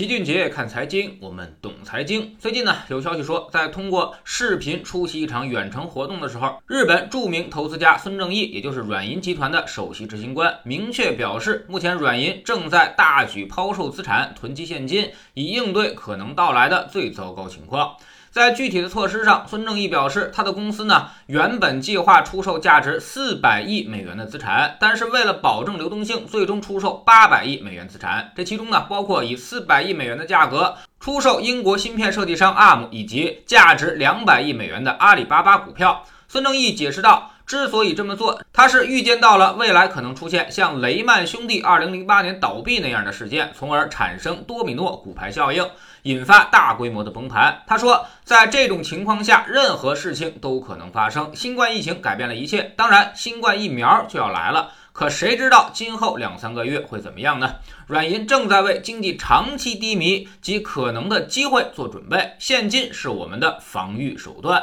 齐俊杰看财经，我们懂财经。最近呢，有消息说，在通过视频出席一场远程活动的时候，日本著名投资家孙正义，也就是软银集团的首席执行官，明确表示，目前软银正在大举抛售资产、囤积现金，以应对可能到来的最糟糕情况。在具体的措施上，孙正义表示，他的公司呢原本计划出售价值四百亿美元的资产，但是为了保证流动性，最终出售八百亿美元资产。这其中呢，包括以四百亿美元的价格出售英国芯片设计商 ARM 以及价值两百亿美元的阿里巴巴股票。孙正义解释道。之所以这么做，他是预见到了未来可能出现像雷曼兄弟2008年倒闭那样的事件，从而产生多米诺骨牌效应，引发大规模的崩盘。他说，在这种情况下，任何事情都可能发生。新冠疫情改变了一切，当然，新冠疫苗就要来了。可谁知道今后两三个月会怎么样呢？软银正在为经济长期低迷及可能的机会做准备，现金是我们的防御手段。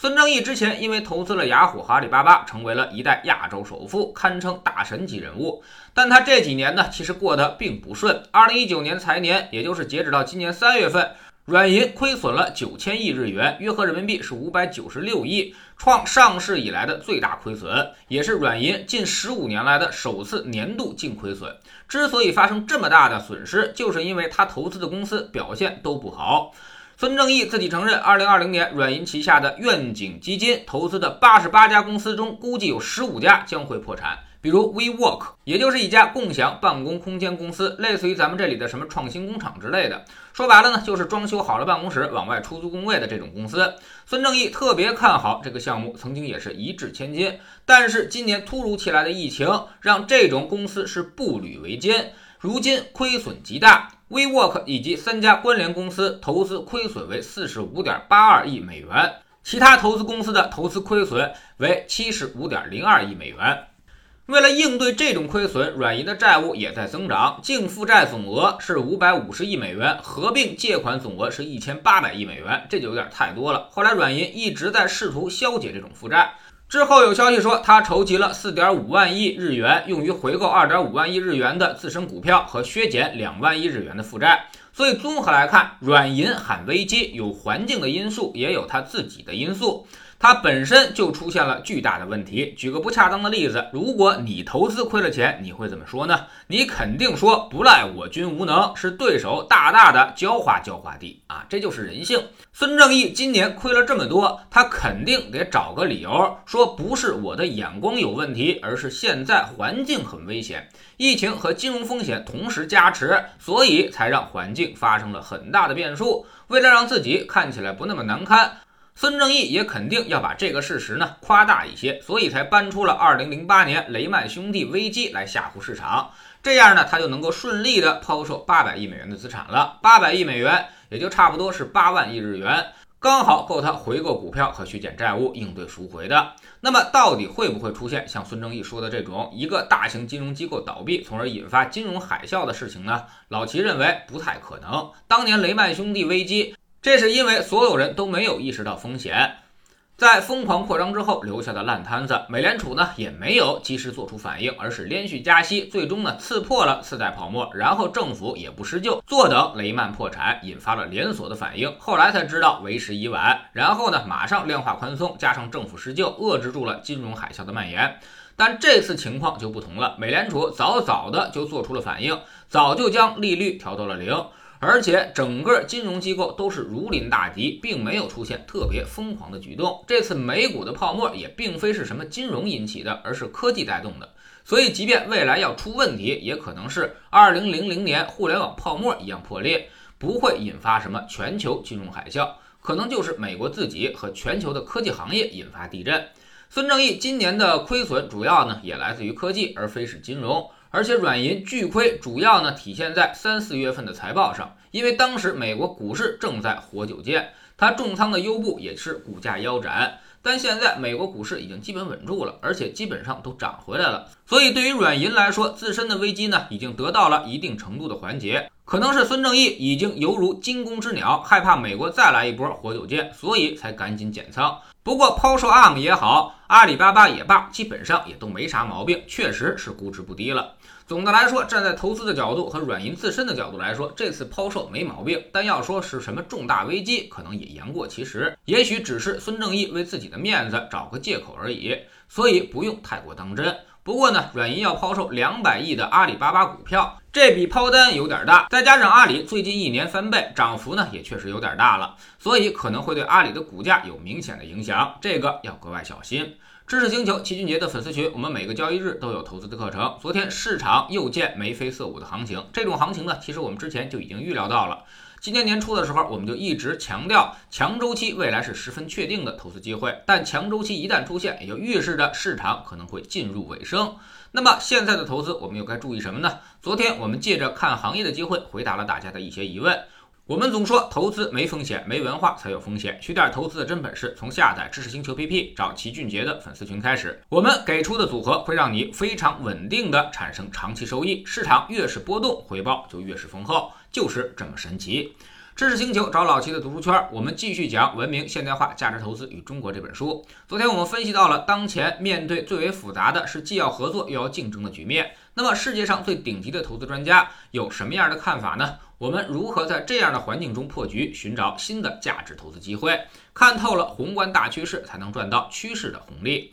孙正义之前因为投资了雅虎和阿里巴巴，成为了一代亚洲首富，堪称大神级人物。但他这几年呢，其实过得并不顺。二零一九年财年，也就是截止到今年三月份，软银亏损了九千亿日元，约合人民币是五百九十六亿，创上市以来的最大亏损，也是软银近十五年来的首次年度净亏损。之所以发生这么大的损失，就是因为他投资的公司表现都不好。孙正义自己承认，二零二零年软银旗下的愿景基金投资的八十八家公司中，估计有十五家将会破产。比如 WeWork，也就是一家共享办公空间公司，类似于咱们这里的什么创新工厂之类的。说白了呢，就是装修好了办公室往外出租工位的这种公司。孙正义特别看好这个项目，曾经也是一掷千金。但是今年突如其来的疫情，让这种公司是步履维艰，如今亏损极大。WeWork 以及三家关联公司投资亏损为四十五点八二亿美元，其他投资公司的投资亏损为七十五点零二亿美元。为了应对这种亏损，软银的债务也在增长，净负债总额是五百五十亿美元，合并借款总额是一千八百亿美元，这就有点太多了。后来软银一直在试图消解这种负债。之后有消息说，他筹集了四点五万亿日元，用于回购二点五万亿日元的自身股票和削减两万亿日元的负债。所以综合来看，软银喊危机，有环境的因素，也有他自己的因素。它本身就出现了巨大的问题。举个不恰当的例子，如果你投资亏了钱，你会怎么说呢？你肯定说不赖我军无能，是对手大大的教化教化地啊，这就是人性。孙正义今年亏了这么多，他肯定得找个理由，说不是我的眼光有问题，而是现在环境很危险，疫情和金融风险同时加持，所以才让环境发生了很大的变数。为了让自己看起来不那么难堪。孙正义也肯定要把这个事实呢夸大一些，所以才搬出了2008年雷曼兄弟危机来吓唬市场，这样呢他就能够顺利的抛售800亿美元的资产了。800亿美元也就差不多是8万亿日元，刚好够他回购股票和削减债务，应对赎回的。那么到底会不会出现像孙正义说的这种一个大型金融机构倒闭，从而引发金融海啸的事情呢？老齐认为不太可能。当年雷曼兄弟危机。这是因为所有人都没有意识到风险，在疯狂扩张之后留下的烂摊子，美联储呢也没有及时做出反应，而是连续加息，最终呢刺破了次贷泡沫，然后政府也不施救，坐等雷曼破产，引发了连锁的反应。后来才知道为时已晚，然后呢马上量化宽松，加上政府施救，遏制住了金融海啸的蔓延。但这次情况就不同了，美联储早早的就做出了反应，早就将利率调到了零。而且整个金融机构都是如临大敌，并没有出现特别疯狂的举动。这次美股的泡沫也并非是什么金融引起的，而是科技带动的。所以，即便未来要出问题，也可能是2000年互联网泡沫一样破裂，不会引发什么全球金融海啸，可能就是美国自己和全球的科技行业引发地震。孙正义今年的亏损主要呢也来自于科技，而非是金融。而且软银巨亏，主要呢体现在三四月份的财报上，因为当时美国股市正在活久见，它重仓的优步也是股价腰斩。但现在美国股市已经基本稳住了，而且基本上都涨回来了。所以对于软银来说，自身的危机呢已经得到了一定程度的缓解。可能是孙正义已经犹如惊弓之鸟，害怕美国再来一波活久见，所以才赶紧减仓。不过抛售 ARM 也好，阿里巴巴也罢，基本上也都没啥毛病，确实是估值不低了。总的来说，站在投资的角度和软银自身的角度来说，这次抛售没毛病。但要说是什么重大危机，可能也言过其实。也许只是孙正义为自己的面子找个借口而已，所以不用太过当真。不过呢，软银要抛售两百亿的阿里巴巴股票，这笔抛单有点大，再加上阿里最近一年翻倍，涨幅呢也确实有点大了，所以可能会对阿里的股价有明显的影响，这个要格外小心。知识星球齐俊杰的粉丝群，我们每个交易日都有投资的课程。昨天市场又见眉飞色舞的行情，这种行情呢，其实我们之前就已经预料到了。今年年初的时候，我们就一直强调强周期未来是十分确定的投资机会，但强周期一旦出现，也就预示着市场可能会进入尾声。那么现在的投资，我们又该注意什么呢？昨天我们借着看行业的机会，回答了大家的一些疑问。我们总说投资没风险，没文化才有风险。学点投资的真本事，从下载知识星球 P P 找齐俊杰的粉丝群开始。我们给出的组合会让你非常稳定的产生长期收益。市场越是波动，回报就越是丰厚，就是这么神奇。知识星球找老齐的读书圈，我们继续讲《文明现代化价值投资与中国》这本书。昨天我们分析到了当前面对最为复杂的是既要合作又要竞争的局面。那么世界上最顶级的投资专家有什么样的看法呢？我们如何在这样的环境中破局，寻找新的价值投资机会？看透了宏观大趋势，才能赚到趋势的红利。